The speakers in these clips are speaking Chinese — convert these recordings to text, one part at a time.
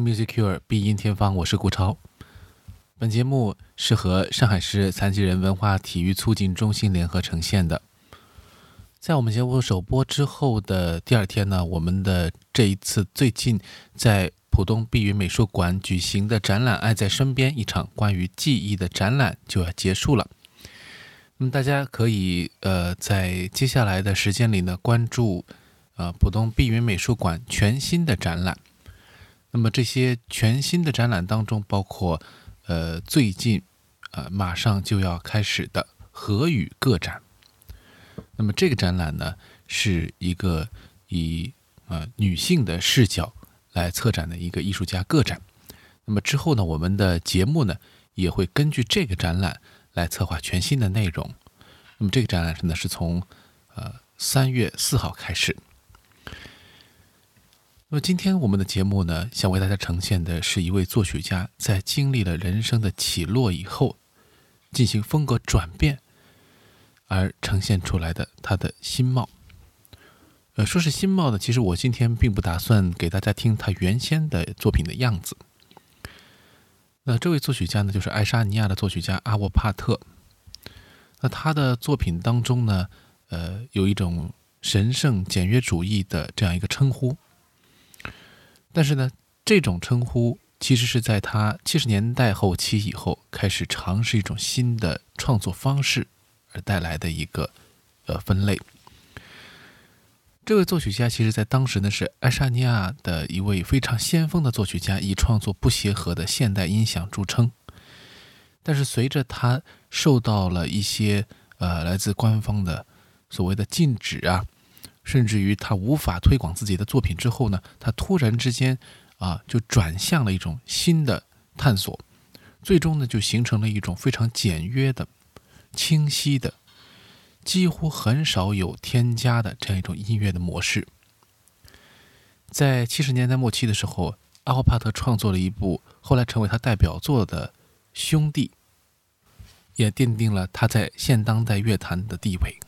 Music Cure，必音天方，我是顾超。本节目是和上海市残疾人文化体育促进中心联合呈现的。在我们节目首播之后的第二天呢，我们的这一次最近在浦东碧云美术馆举行的展览《爱在身边》一场关于记忆的展览就要结束了。那么大家可以呃在接下来的时间里呢关注呃浦东碧云美术馆全新的展览。那么这些全新的展览当中，包括呃最近呃马上就要开始的和语个展。那么这个展览呢，是一个以呃女性的视角来策展的一个艺术家个展。那么之后呢，我们的节目呢也会根据这个展览来策划全新的内容。那么这个展览呢是从呃三月四号开始。那么今天我们的节目呢，想为大家呈现的是一位作曲家在经历了人生的起落以后，进行风格转变而呈现出来的他的新貌。呃，说是新貌呢，其实我今天并不打算给大家听他原先的作品的样子。那这位作曲家呢，就是爱沙尼亚的作曲家阿沃帕特。那他的作品当中呢，呃，有一种神圣简约主义的这样一个称呼。但是呢，这种称呼其实是在他七十年代后期以后开始尝试一种新的创作方式而带来的一个呃分类。这位作曲家其实在当时呢是爱沙尼亚的一位非常先锋的作曲家，以创作不协和的现代音响著称。但是随着他受到了一些呃来自官方的所谓的禁止啊。甚至于他无法推广自己的作品之后呢，他突然之间啊就转向了一种新的探索，最终呢就形成了一种非常简约的、清晰的、几乎很少有添加的这样一种音乐的模式。在七十年代末期的时候，阿霍帕特创作了一部后来成为他代表作的《兄弟》，也奠定了他在现当代乐坛的地位。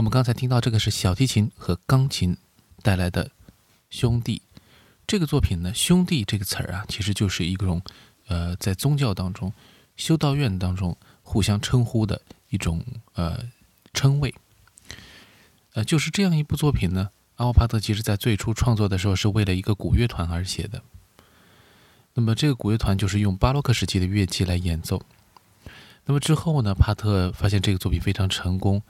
我们刚才听到这个是小提琴和钢琴带来的《兄弟》这个作品呢，“兄弟”这个词儿啊，其实就是一种呃，在宗教当中、修道院当中互相称呼的一种呃称谓。呃，就是这样一部作品呢，阿沃帕特其实在最初创作的时候是为了一个古乐团而写的。那么这个古乐团就是用巴洛克时期的乐器来演奏。那么之后呢，帕特发现这个作品非常成功，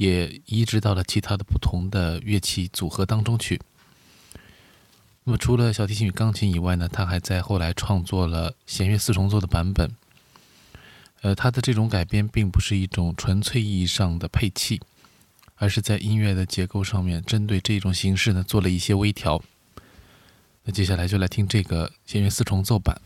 也移植到了其他的不同的乐器组合当中去。那么除了小提琴与钢琴以外呢，他还在后来创作了弦乐四重奏的版本。呃，他的这种改编并不是一种纯粹意义上的配器。而是在音乐的结构上面，针对这种形式呢做了一些微调。那接下来就来听这个弦乐四重奏版。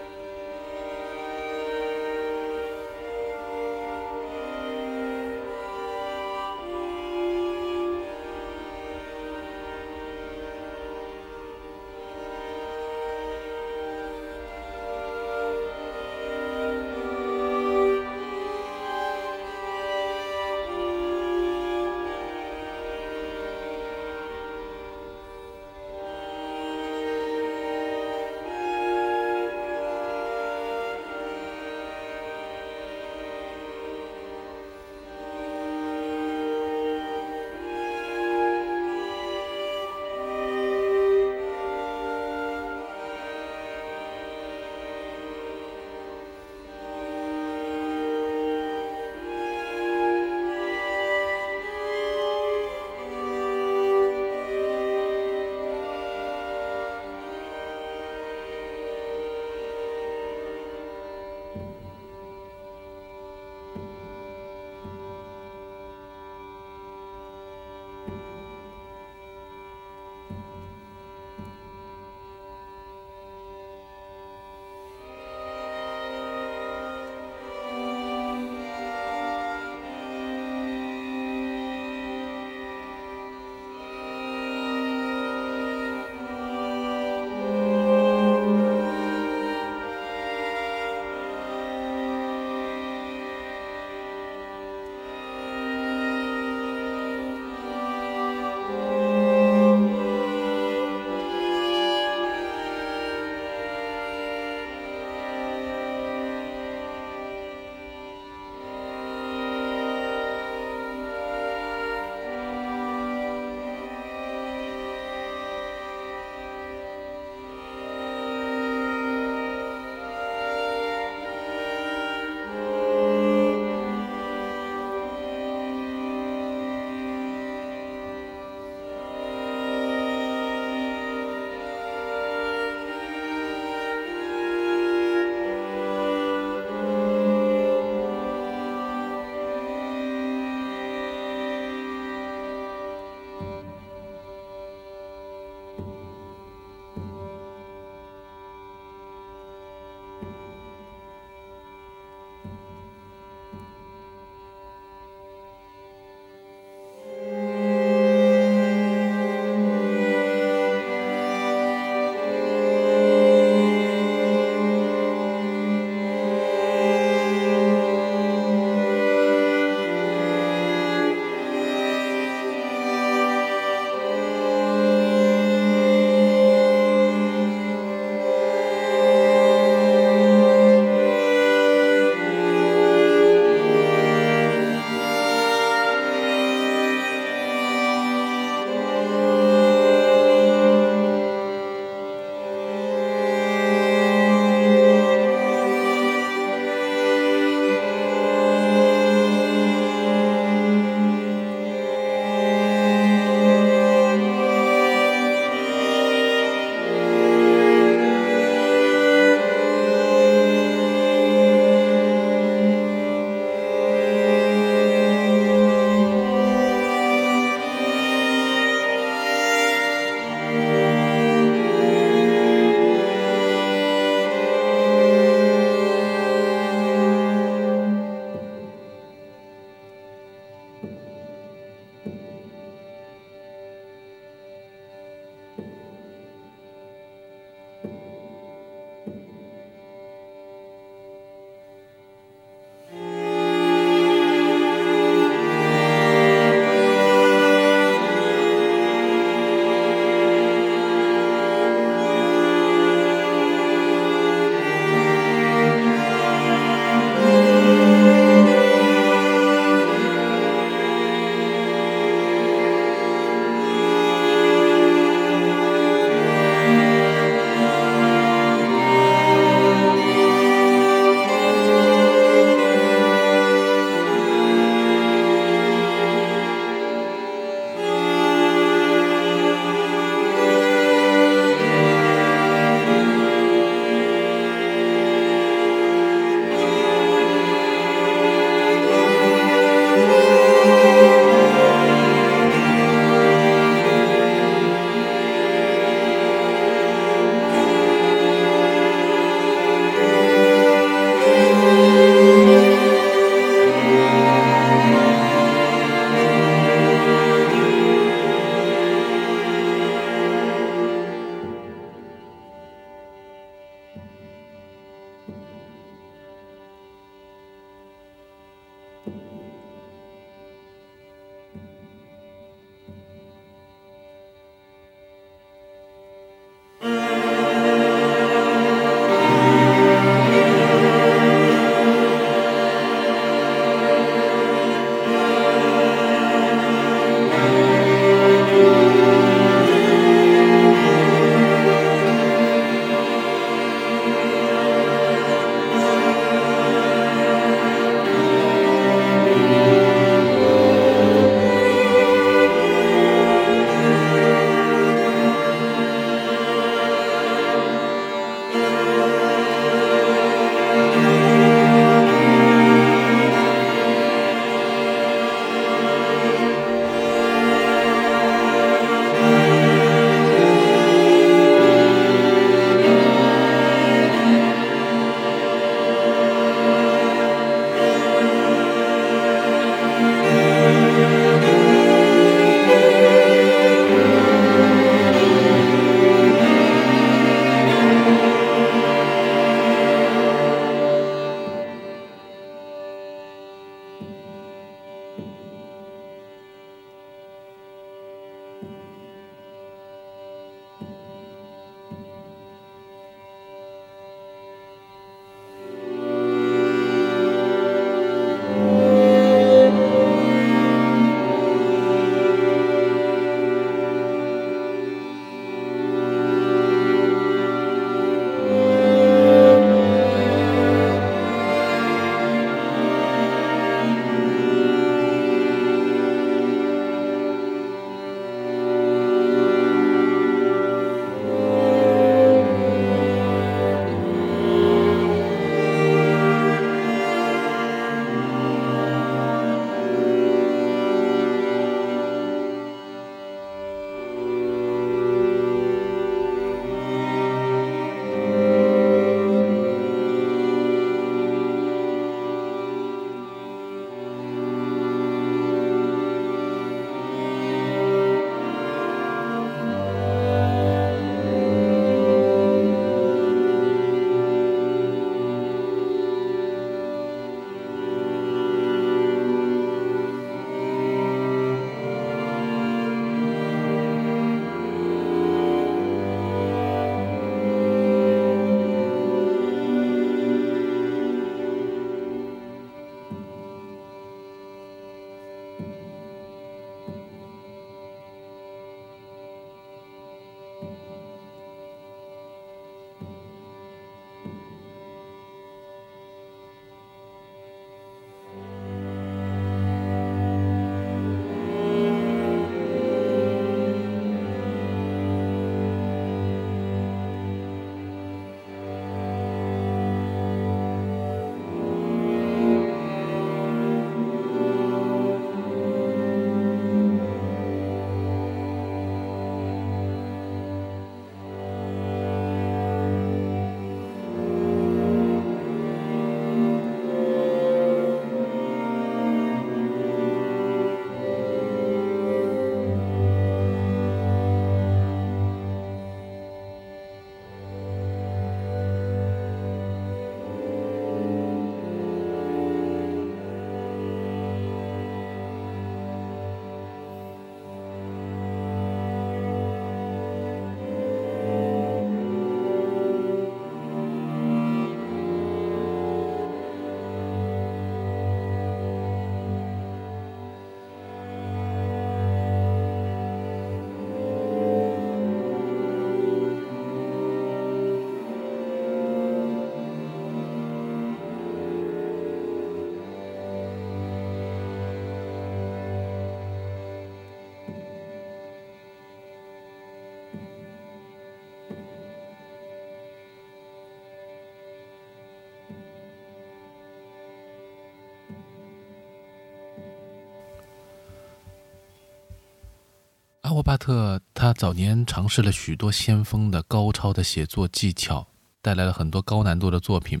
阿沃巴特他早年尝试了许多先锋的高超的写作技巧，带来了很多高难度的作品，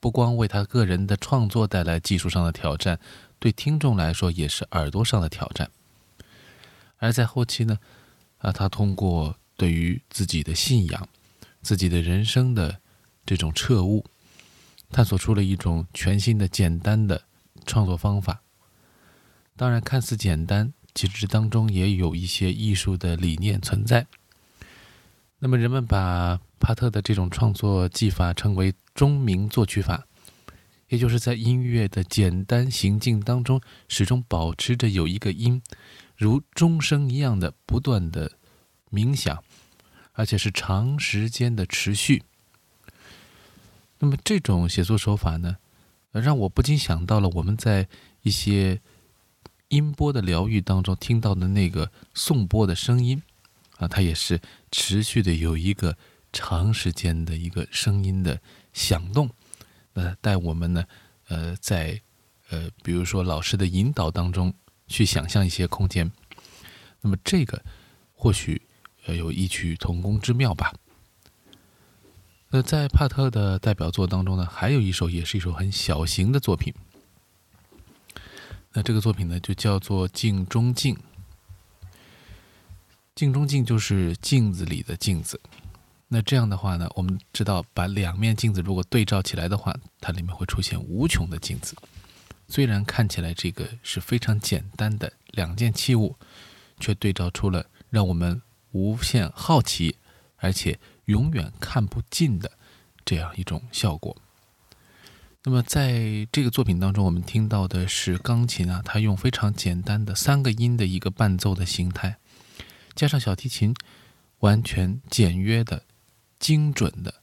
不光为他个人的创作带来技术上的挑战，对听众来说也是耳朵上的挑战。而在后期呢，啊，他通过对于自己的信仰、自己的人生的这种彻悟，探索出了一种全新的、简单的创作方法。当然，看似简单。其实当中也有一些艺术的理念存在。那么人们把帕特的这种创作技法称为钟鸣作曲法，也就是在音乐的简单行进当中，始终保持着有一个音，如钟声一样的不断的冥想，而且是长时间的持续。那么这种写作手法呢，让我不禁想到了我们在一些。音波的疗愈当中听到的那个颂钵的声音，啊，它也是持续的有一个长时间的一个声音的响动，那带我们呢，呃，在呃，比如说老师的引导当中去想象一些空间，那么这个或许呃有异曲同工之妙吧。那在帕特的代表作当中呢，还有一首也是一首很小型的作品。那这个作品呢，就叫做《镜中镜》。镜中镜就是镜子里的镜子。那这样的话呢，我们知道，把两面镜子如果对照起来的话，它里面会出现无穷的镜子。虽然看起来这个是非常简单的两件器物，却对照出了让我们无限好奇，而且永远看不尽的这样一种效果。那么在这个作品当中，我们听到的是钢琴啊，它用非常简单的三个音的一个伴奏的形态，加上小提琴完全简约的、精准的、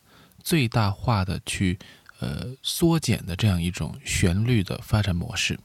最大化的去呃缩减的这样一种旋律的发展模式。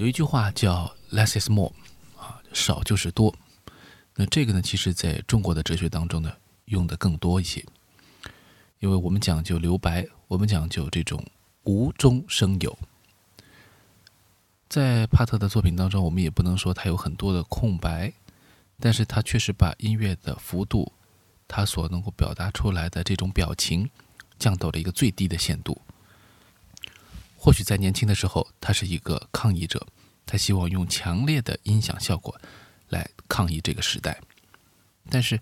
有一句话叫 “less is more”，啊，少就是多。那这个呢，其实在中国的哲学当中呢，用的更多一些，因为我们讲究留白，我们讲究这种无中生有。在帕特的作品当中，我们也不能说他有很多的空白，但是他确实把音乐的幅度，他所能够表达出来的这种表情，降到了一个最低的限度。或许在年轻的时候，他是一个抗议者，他希望用强烈的音响效果来抗议这个时代。但是，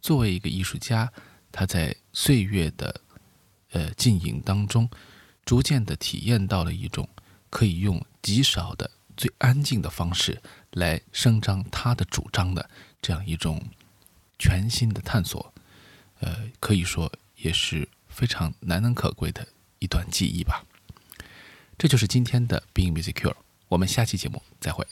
作为一个艺术家，他在岁月的呃浸淫当中，逐渐的体验到了一种可以用。极少的、最安静的方式来声张他的主张的这样一种全新的探索，呃，可以说也是非常难能可贵的一段记忆吧。这就是今天的 Being Music Cure，我们下期节目再会。